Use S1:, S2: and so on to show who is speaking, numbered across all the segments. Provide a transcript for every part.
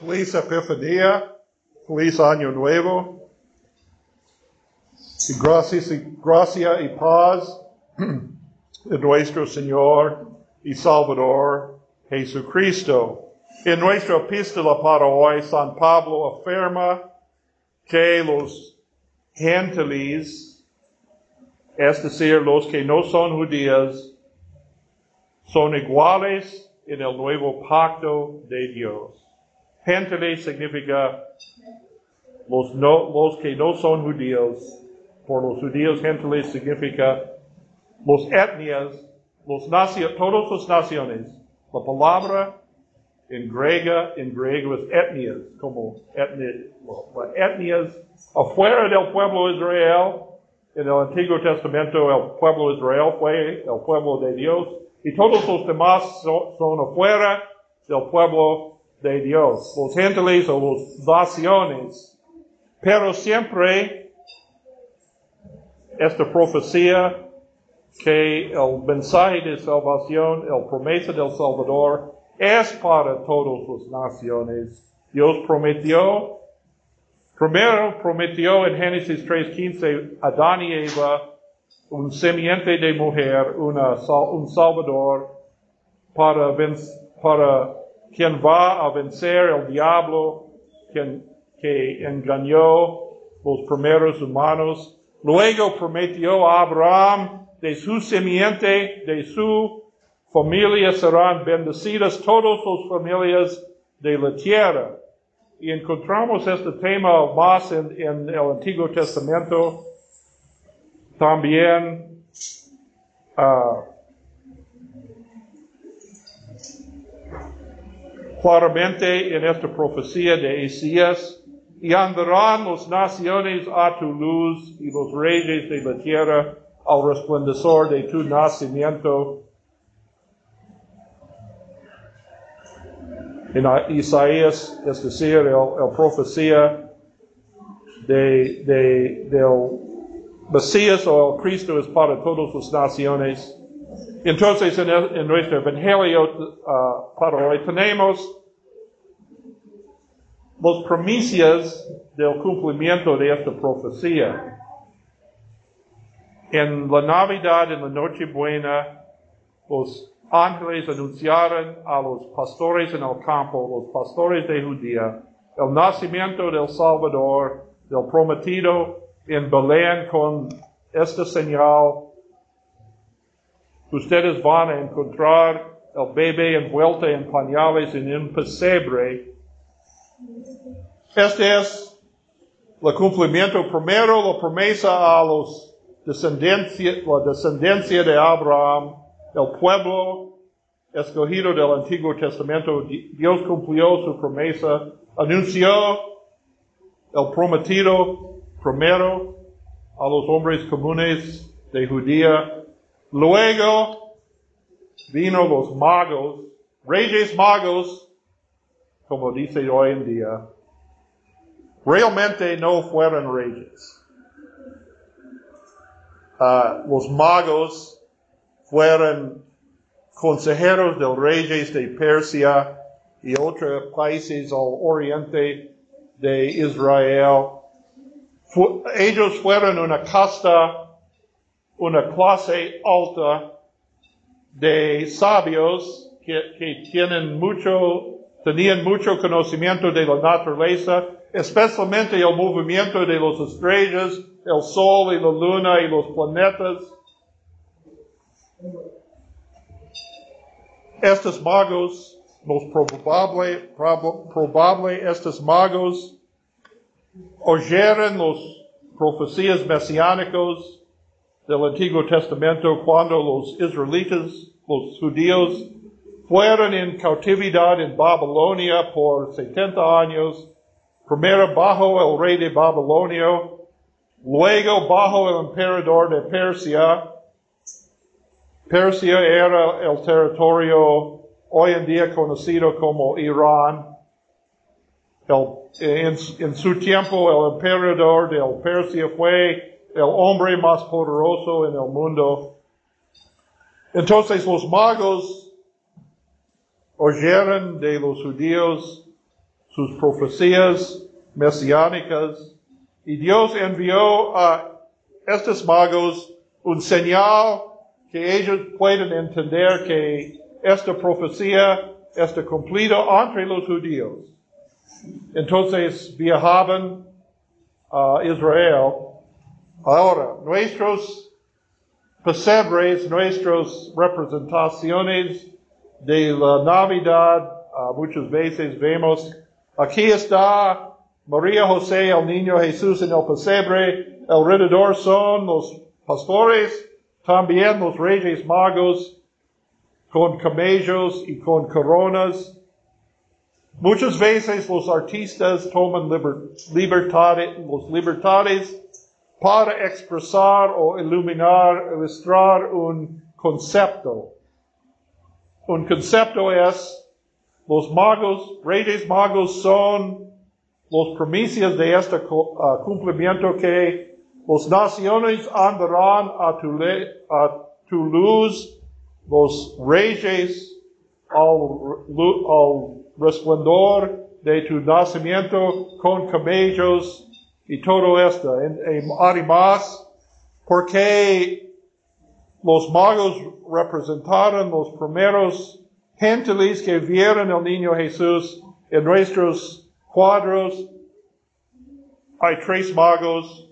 S1: Feliz Epifanía, feliz Año Nuevo. Y gracias y, gracia y paz de nuestro Señor y Salvador Jesucristo. En nuestra epístola para hoy, San Pablo afirma que los gentiles, es decir, los que no son judíos, son iguales en el nuevo pacto de Dios. Gentiles significa los, no, los que no son judíos. Por los judíos, gentiles significa los etnias, los nacio, todas las naciones. La palabra en griega, en griego es etnias, como etnia, etnias afuera del pueblo Israel. En el Antiguo Testamento el pueblo Israel fue el pueblo de Dios y todos los demás son, son afuera del pueblo de Dios, los gentiles o las naciones. Pero siempre esta profecía que el mensaje de salvación, el promesa del Salvador, es para todas las naciones. Dios prometió, primero prometió en Génesis 3.15 Adán y Eva un semiente de mujer, un salvador para, para quien va a vencer el diablo quien, que engañó los primeros humanos. Luego prometió a Abraham de su semiente, de su familia serán bendecidas todas las familias de la tierra. Y encontramos este tema más en, en el Antiguo Testamento. También uh, claramente en esta profecía de Isaías, y andarán las naciones a tu luz y los reyes de la tierra al resplandor de tu nacimiento. En Isaías, es decir, el profecía de, de, del Mesías o el Cristo es para todas las naciones. Entonces, en, el, en nuestro Evangelio uh, para hoy tenemos las primicias del cumplimiento de esta profecía. En la Navidad, en la Nochebuena, los ángeles anunciaron a los pastores en el campo, los pastores de Judía, el nacimiento del Salvador, del prometido en Belén con esta señal. Ustedes van a encontrar el bebé envuelto en pañales en un pesebre este es el cumplimiento primero, la promesa a los descendencia, la descendencia de Abraham, el pueblo escogido del Antiguo Testamento. Dios cumplió su promesa, anunció el prometido primero a los hombres comunes de Judía. Luego vino los magos, reyes magos, como dice hoy en día, realmente no fueron reyes. Uh, los magos fueron consejeros de reyes de Persia y otros países al oriente de Israel. Ellos fueron una casta, una clase alta de sabios que, que tienen mucho tenían mucho conocimiento de la naturaleza, especialmente el movimiento de las estrellas, el sol y la luna y los planetas. Estos magos, most probable, prob probable estos magos oyeron las profecías mesiánicos del Antiguo Testamento cuando los israelitas, los judíos, fueron en cautividad en Babilonia por 70 años, primero bajo el rey de Babilonia, luego bajo el emperador de Persia. Persia era el territorio hoy en día conocido como Irán. en, en, su tiempo el emperador de Persia fue el hombre más poderoso en el mundo. Entonces los magos oyeron de los judíos sus profecías mesiánicas, y Dios envió a estos magos un señal que ellos pueden entender que esta profecía está cumplida entre los judíos. Entonces viajaban a Israel. Ahora, nuestros pesebres, nuestras representaciones de la Navidad, uh, muchas veces vemos, aquí está María José, el niño Jesús en el pesebre, alrededor son los pastores, también los reyes magos, con camellos y con coronas. Muchas veces los artistas toman libertades, los libertades para expresar o iluminar, ilustrar un concepto. Un concepto es, los magos, reyes magos son los primicias de este uh, cumplimiento que los naciones andarán a tu, luz, los reyes al, al resplendor de tu nacimiento con camellos y todo esto. además, porque los magos representaron los primeros gentiles que vieron al niño Jesús en nuestros cuadros. Hay tres magos,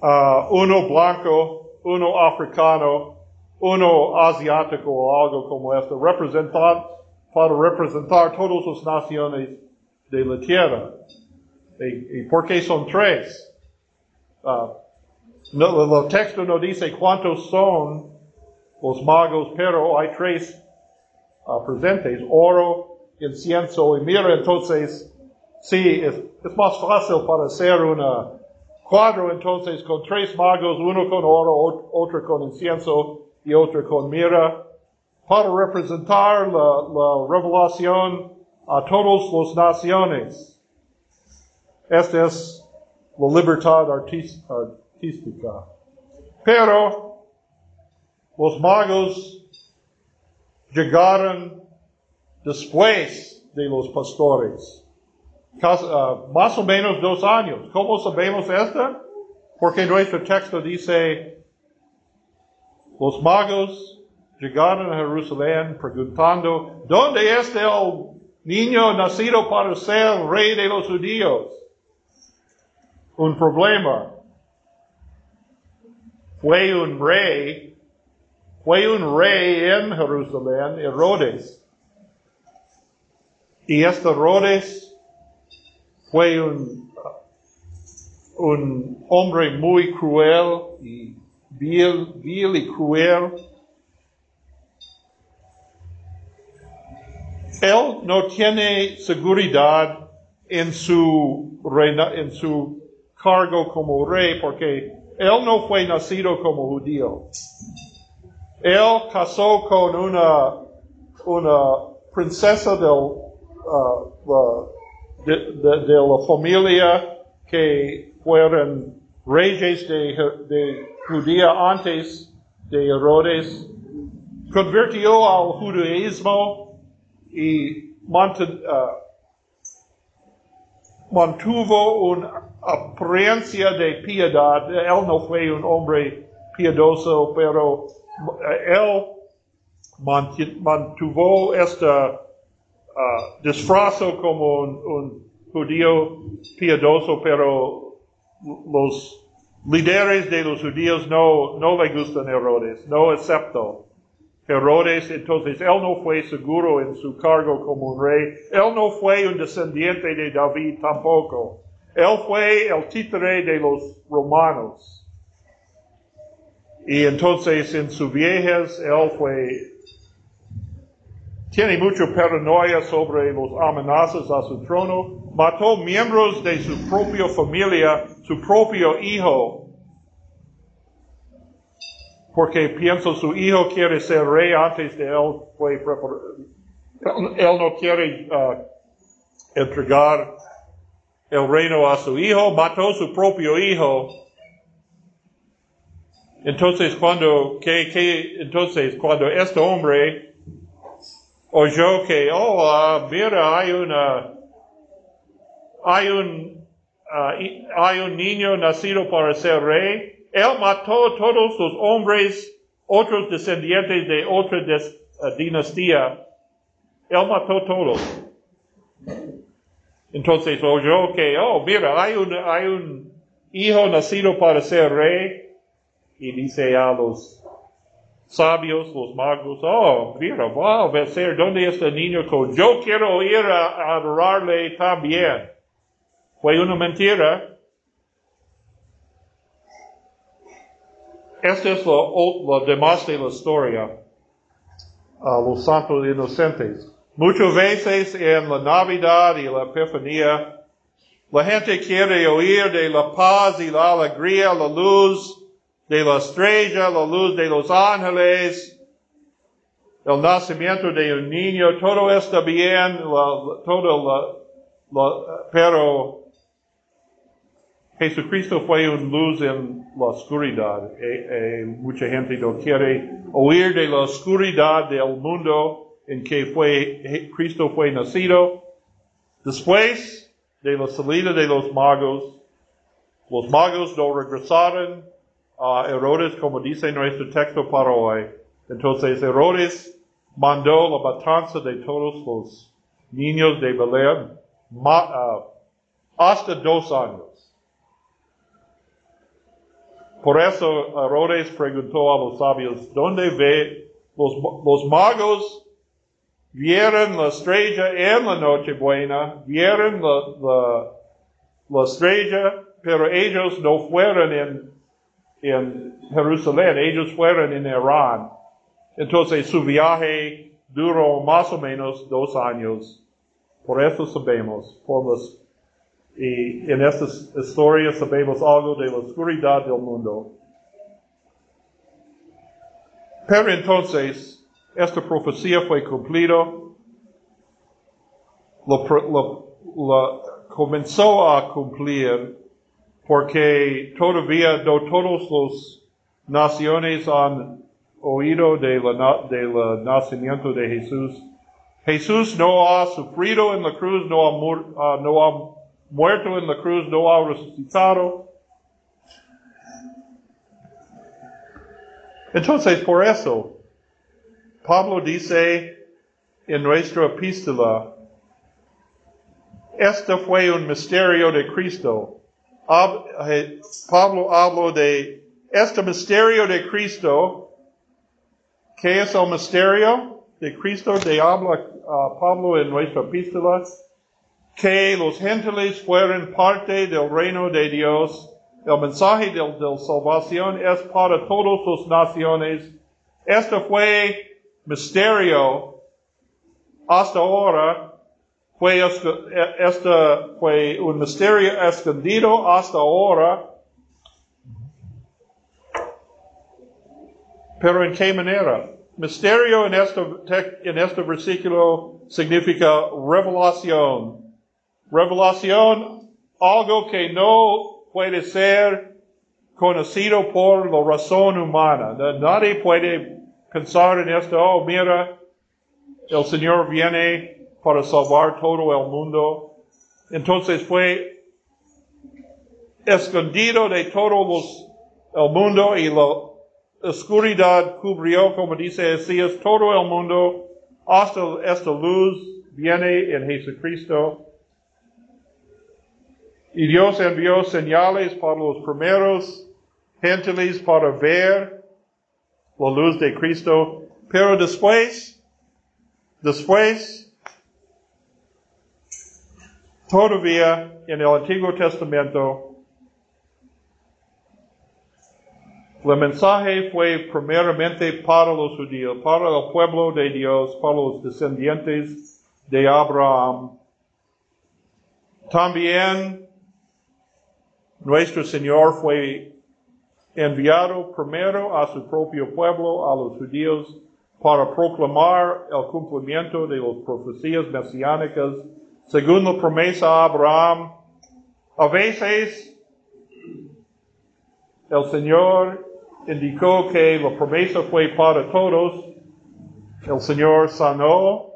S1: uh, uno blanco, uno africano, uno asiático o algo como esto, representar, para representar todas las naciones de la tierra. ¿Y, por qué son tres? Uh, no, el texto no dice cuántos son los magos, pero hay tres uh, presentes, oro, incienso y mira, entonces, sí, es, es, más fácil para hacer un cuadro entonces con tres magos, uno con oro, otro con incienso y otro con mira, para representar la, la revelación a todas las naciones. Esta es la libertad artística. Pero los magos llegaron después de los pastores. Uh, más o menos dos años. ¿Cómo sabemos esto? Porque nuestro texto dice, los magos llegaron a Jerusalén preguntando, ¿dónde está el niño nacido para ser rey de los judíos? Un problema fue un rey, fue un rey en Jerusalén, Herodes. Y este Herodes fue un, un hombre muy cruel y vil, vil y cruel. Él no tiene seguridad en su, reina, en su cargo como rey porque él no fue nacido como judío. Él casó con una, princesa del, uh, de, de, la familia que fueron reyes de, Judía antes de Herodes. Convirtió al judaísmo y uh, mantuvo una apariencia de piedad. Él no fue un hombre piadoso, pero eh, él mantuvo este uh, disfrazo como un, judío piadoso, pero los líderes de los judíos no, no le gustan Herodes, no excepto Herodes, entonces él no fue seguro en su cargo como un rey, él no fue un descendiente de David tampoco. Él fue el títere de los romanos. Y entonces en su viejas, él fue, tiene mucho paranoia sobre los amenazas a su trono. Mató miembros de su propia familia, su propio hijo. Porque pienso su hijo quiere ser rey antes de él fue Él no quiere uh, entregar el reino a su hijo, mató su propio hijo. Entonces cuando, que, que, entonces cuando este hombre oyó que, oh, ah, mira, hay una, hay un, ah, hay un niño nacido para ser rey. Él mató a todos los hombres, otros descendientes de otra ah, dinastía. Él mató todos. Entonces oyó que, oh, mira, hay un, hay un hijo nacido para ser rey. Y dice a los sabios, los magos, oh, mira, va a vencer, ¿dónde está el niño? con- Yo quiero ir a, a adorarle también. Fue una mentira. Esto es lo, lo demás de la historia. A los santos inocentes. Muchas veces en la Navidad y la Epifanía, la gente quiere oír de la paz y la alegría, la luz de la estrella, la luz de los ángeles, el nacimiento de un niño, todo está bien, la- todo la- la- pero Jesucristo fue una luz en la oscuridad. Eh, mucha gente no quiere oír de la oscuridad del mundo en que fue, Je- Cristo fue nacido. Después de la salida de los magos, los magos no regresaron a Herodes, como dice nuestro texto para hoy. Entonces Herodes mandó la matanza de todos los niños de Belén ah, hasta dos años. Por eso Herodes preguntó a los sabios, ¿dónde ve los magos? Vieron la estrella en la noche buena, vieron la, la, la estrella, pero ellos no fueron en, en Jerusalén, ellos fueron en Irán. Entonces su viaje duró más o menos dos años. Por eso sabemos, por las y en esta historia sabemos algo de la oscuridad del mundo. Pero entonces, esta profecía fue lo- lo comenzó a cumplir porque todavía no todos los naciones han oído la del nacimiento de Jesús. Jesús no ha sufrido en la cruz, no ha, ah, no ha muerto en la cruz, no ha resucitado. Entonces, por eso, Pablo dice en nuestra epístola, este fue un misterio de Cristo. Eh, Pablo habló de este misterio de Cristo. ¿Qué es el misterio de Cristo? De habla Pablo en nuestra epístola que los gentiles fueron parte del reino de Dios. El mensaje de, de salvación es para todas las naciones. Este fue misterio hasta ahora. Fue, eh, este fue un misterio escondido hasta ahora. Pero en qué manera? Misterio en este, en este versículo significa revelación. Revelación, algo que no puede ser conocido por la razón humana. Na- Nadie puede pensar en esto, oh, mira, el Señor viene para salvar todo el mundo. Entonces fue escondido de todos los, el mundo y la oscuridad cubrió, como dice Esías, todo el mundo hasta esta luz viene en Jesucristo. Y Dios envió señales para los primeros gentiles para ver la luz de Cristo. Pero después, después, todavía en el Antiguo Testamento, el mensaje fue primeramente para los judíos, para el pueblo de Dios, para los descendientes de Abraham. También nuestro Señor fue enviado primero a su propio pueblo, a los judíos, para proclamar el cumplimiento de las profecías mesiánicas según la promesa a Abraham. A veces el Señor indicó que la promesa fue para todos. El Señor sanó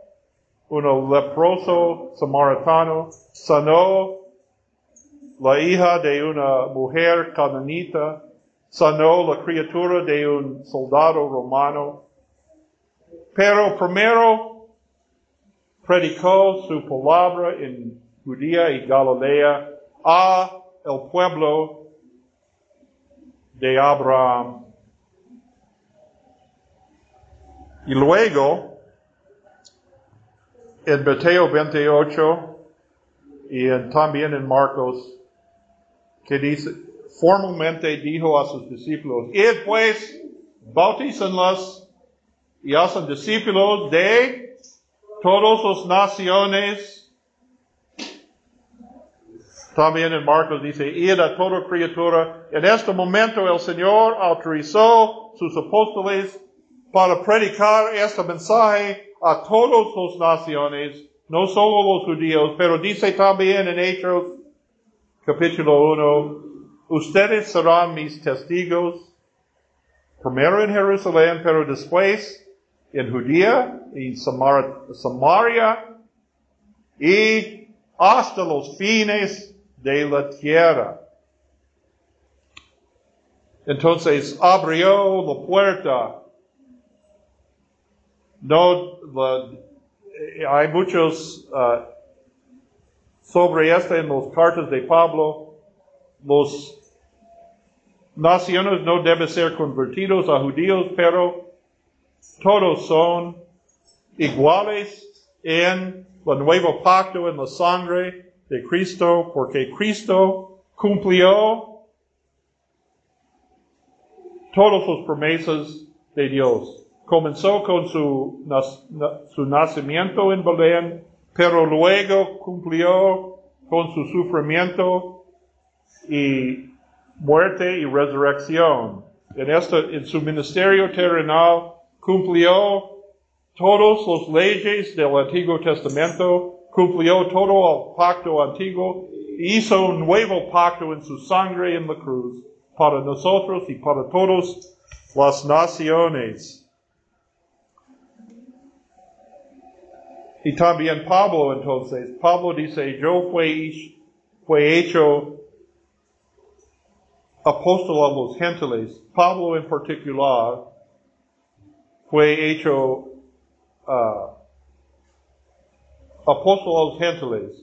S1: un leproso samaritano, sanó la hija de una mujer cananita, sanó la criatura de un soldado romano, pero primero predicó su palabra en Judía y Galilea a el pueblo de Abraham. Y luego, en Mateo 28 y también en Marcos, que dice, formalmente dijo a sus discípulos, id pues, bautícenlos y hacen discípulos de todas las naciones. También en Marcos dice, id a toda criatura. En este momento el Señor autorizó sus apóstoles para predicar este mensaje a todas las naciones, no solo los judíos, pero dice también en Hechos capítulo 1, ustedes serán mis testigos, primero en Jerusalén, pero después en Judía y Samaria y hasta los fines de la tierra. Entonces abrió la puerta. No, hay muchos uh, sobre esto en las cartas de Pablo. Los naciones no deben ser convertidos a judíos, pero todos son iguales en el nuevo pacto, en la sangre de Cristo, porque Cristo cumplió todas las promesas de Dios. Comenzó con su, su nacimiento en Belén, pero luego cumplió con su sufrimiento y muerte y resurrección. En, esto, en su ministerio terrenal cumplió todas las leyes del Antiguo Testamento, cumplió todo el pacto antiguo, hizo un nuevo pacto en su sangre en la cruz para nosotros y para todas las naciones. Y también Pablo entonces, Pablo dice, yo fui, fue hecho apóstol a los gentiles. Pablo en particular fue hecho uh, apóstol a los gentiles.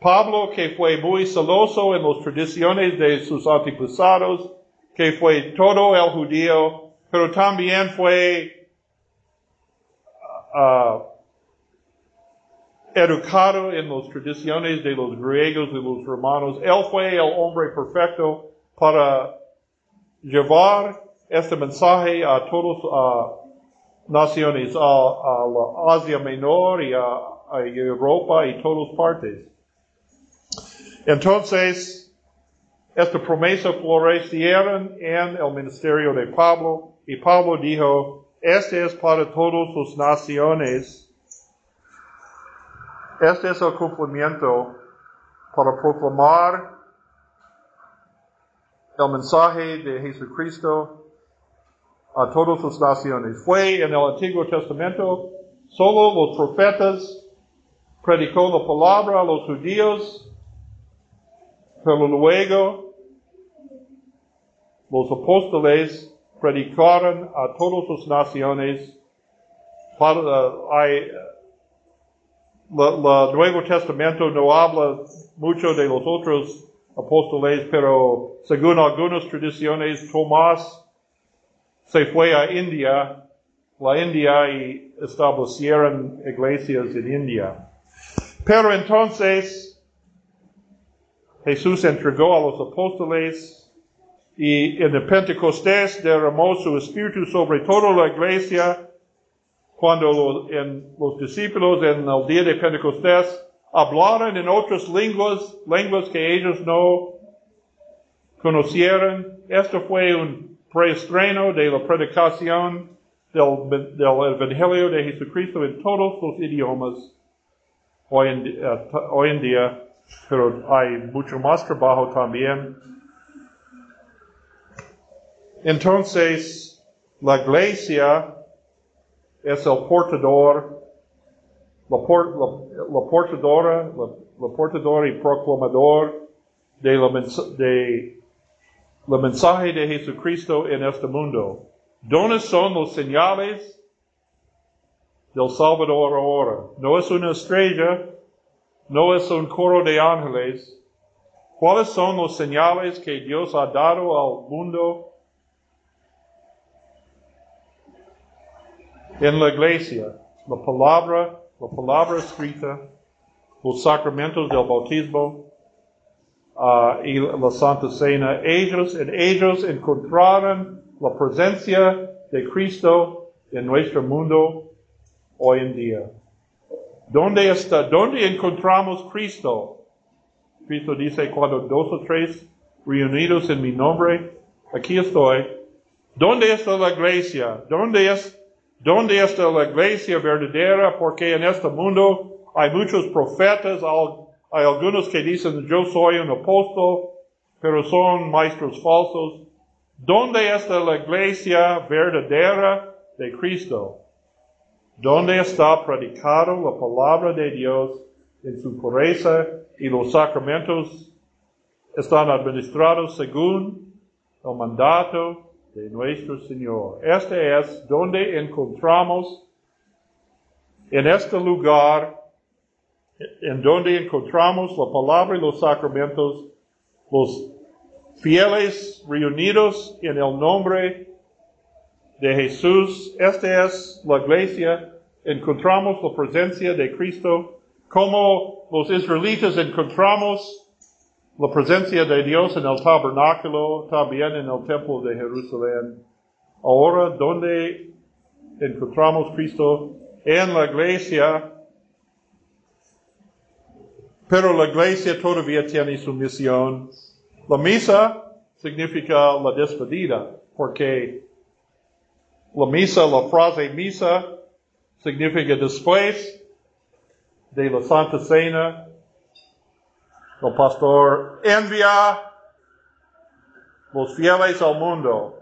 S1: Pablo, que fue muy celoso en las tradiciones de sus antepasados, que fue todo el judío, pero también fue uh, educado en las tradiciones de los griegos y los romanos. Él fue el hombre perfecto para llevar este mensaje a todas las naciones, a, la Asia Menor y a, a Europa y todas partes. Entonces, esta promesa florecieron en el ministerio de Pablo y Pablo dijo, este es para todas las naciones este es el cumplimiento para proclamar el mensaje de Jesucristo a todas las naciones. Fue en el Antiguo Testamento, solo los profetas predicó la palabra a los judíos, pero luego los apóstoles predicaron a todas las naciones. Para, el Nuevo Testamento no habla mucho de los otros apóstoles, pero según algunas tradiciones, Tomás se fue a India, la India, y establecieron iglesias en India. Pero entonces, Jesús entregó a los apóstoles y en el Pentecostés derramó su espíritu sobre toda la iglesia cuando los, los discípulos en el día de Pentecostés hablaron en otras lenguas, lenguas que ellos no conocieron. Esto fue un preestreno de la predicación del, del, Evangelio de Jesucristo en todos los idiomas hoy en, uh, hoy en día, pero hay mucho más trabajo también. Entonces, la iglesia es el portador la, la- la portadora, la, la portadora y proclamador de la, de la mensaje de Jesucristo en este mundo. ¿Dónde son los señales del Salvador ahora? No es una estrella, no es un coro de ángeles. ¿Cuáles son los señales que Dios ha dado al mundo en la iglesia? La palabra, la palabra escrita, los sacramentos del bautismo ah, y la Santa Cena. Ellos, en ellos encontraron la presencia de Cristo en nuestro mundo hoy en día. ¿Dónde está? ¿Dónde encontramos Cristo? Cristo dice, cuando dos o tres reunidos en mi nombre, aquí estoy. ¿Dónde está la iglesia? ¿Dónde, es, ¿Dónde está la iglesia verdadera? Porque en este mundo hay muchos profetas, hay algunos que dicen yo soy un apóstol, pero son maestros falsos. ¿Dónde está la iglesia verdadera de Cristo? ¿Dónde está predicado la palabra de Dios en su pureza y los sacramentos están administrados según el mandato de nuestro Señor? Este es donde encontramos en este lugar, en donde encontramos la palabra y los sacramentos, los fieles reunidos en el nombre de Jesús. Esta es la iglesia. Encontramos la presencia de Cristo. Como los israelitas encontramos la presencia de Dios en el tabernáculo, también en el templo de Jerusalén. Ahora, ¿dónde encontramos Cristo? En la iglesia. Pero la iglesia todavía tiene su misión. La misa significa la despedida, porque la misa, la frase misa, significa después de la Santa Cena, el pastor envía los fieles al mundo.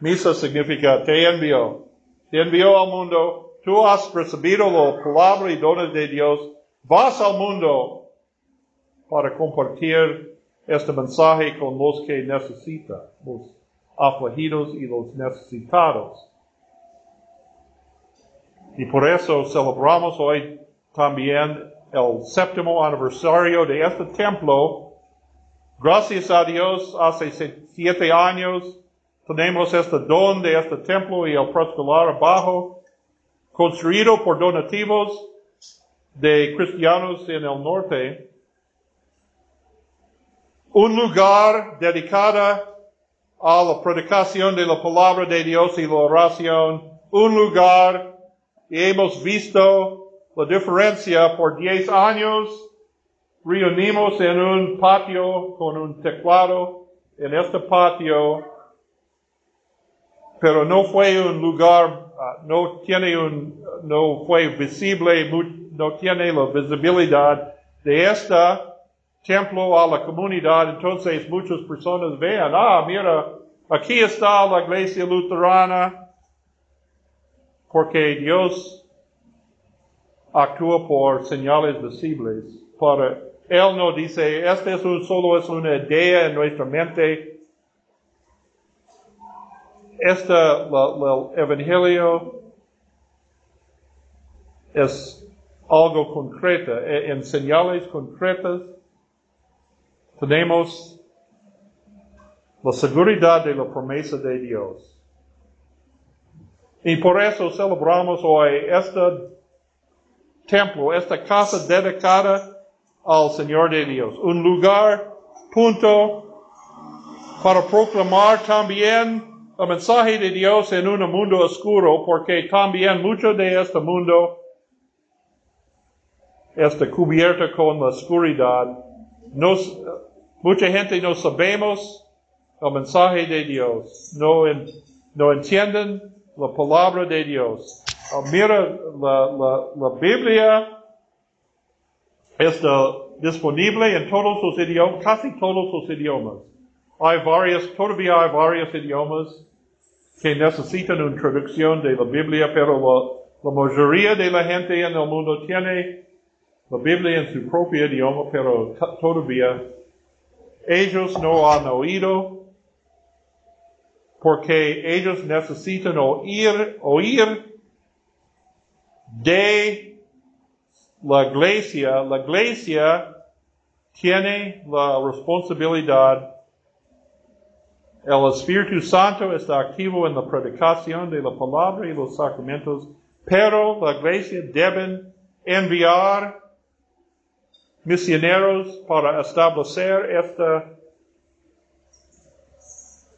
S1: Misa significa te envió. Te envió al mundo. Tú has recibido la palabra y dones de Dios. Vas al mundo para compartir este mensaje con los que necesitan, los afligidos y los necesitados. Y por eso celebramos hoy también el séptimo aniversario de este templo. Gracias a Dios, hace siete años tenemos este don de este templo y el preescolar abajo, construido por donativos de cristianos en el norte. Un lugar dedicado a la predicación de la palabra de Dios y la oración. Un lugar y hemos visto la diferencia por 10 años. Reunimos en un patio con un teclado en este patio, pero no fue un lugar, ah, no tiene un, no fue visible, no tiene la visibilidad de este templo a la comunidad. Entonces muchas personas vean, ah, mira, aquí está la iglesia luterana, porque Dios actúa por señales visibles. Para Él no dice, este es un, solo es una idea en nuestra mente. Este, la- la- el Evangelio es algo concreto. E- En señales concretas tenemos la seguridad de la promesa de Dios. Y por eso celebramos hoy este templo, esta casa dedicada al Señor de Dios. Un lugar, punto, para proclamar también el mensaje de Dios en un mundo oscuro, porque también mucho de este mundo está cubierto con la oscuridad. Nos, mucha gente no sabemos el mensaje de Dios, no, no entienden la palabra de Dios. Mira, la, la, la Biblia está disponible en todos los idiomas, casi todos los idiomas. Hay varios, todavía hay varios idiomas que necesitan una traducción de la Biblia, pero La mayoría de la gente en el mundo tiene la Biblia en su propio idioma, pero todavía ellos no han oído porque ellos necesitan oír, oír de la iglesia. La iglesia tiene la responsabilidad. El Espíritu Santo está activo en la predicación de la palabra y los sacramentos, pero la iglesia deben enviar misioneros para establecer este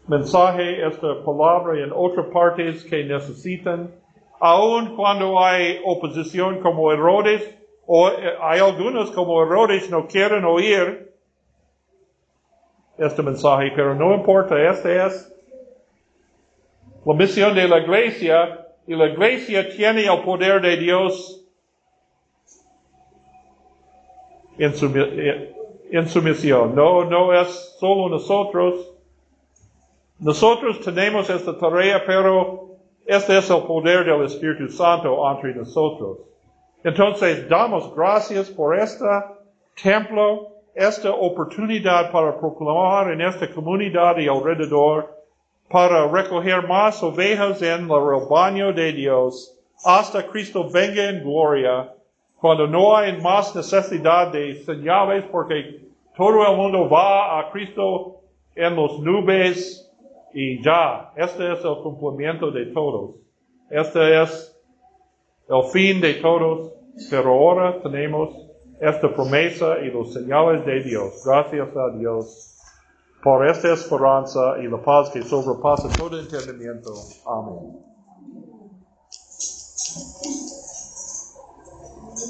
S1: mensaje, esta palabra en otras partes que necesitan, aun cuando hay oposición como Herodes, o eh, hay algunos como Herodes no quieren oír este mensaje, pero no importa, este es la misión de la iglesia, y la iglesia tiene el poder de Dios en su, su misión. No, no es solo nosotros. Nosotros tenemos esta tarea, pero este es el poder del Espíritu Santo entre nosotros. Entonces, damos gracias por este templo, esta oportunidad para proclamar en esta comunidad y alrededor, para recoger más ovejas en el rebaño de Dios, hasta Cristo venga en gloria cuando no hay más necesidad de señales porque todo el mundo va a Cristo en las nubes y ya, este es el cumplimiento de todos. Este es el fin de todos, pero ahora tenemos esta promesa y los señales de Dios. Gracias a Dios por esta esperanza y la paz que sobrepasa todo entendimiento. Amén.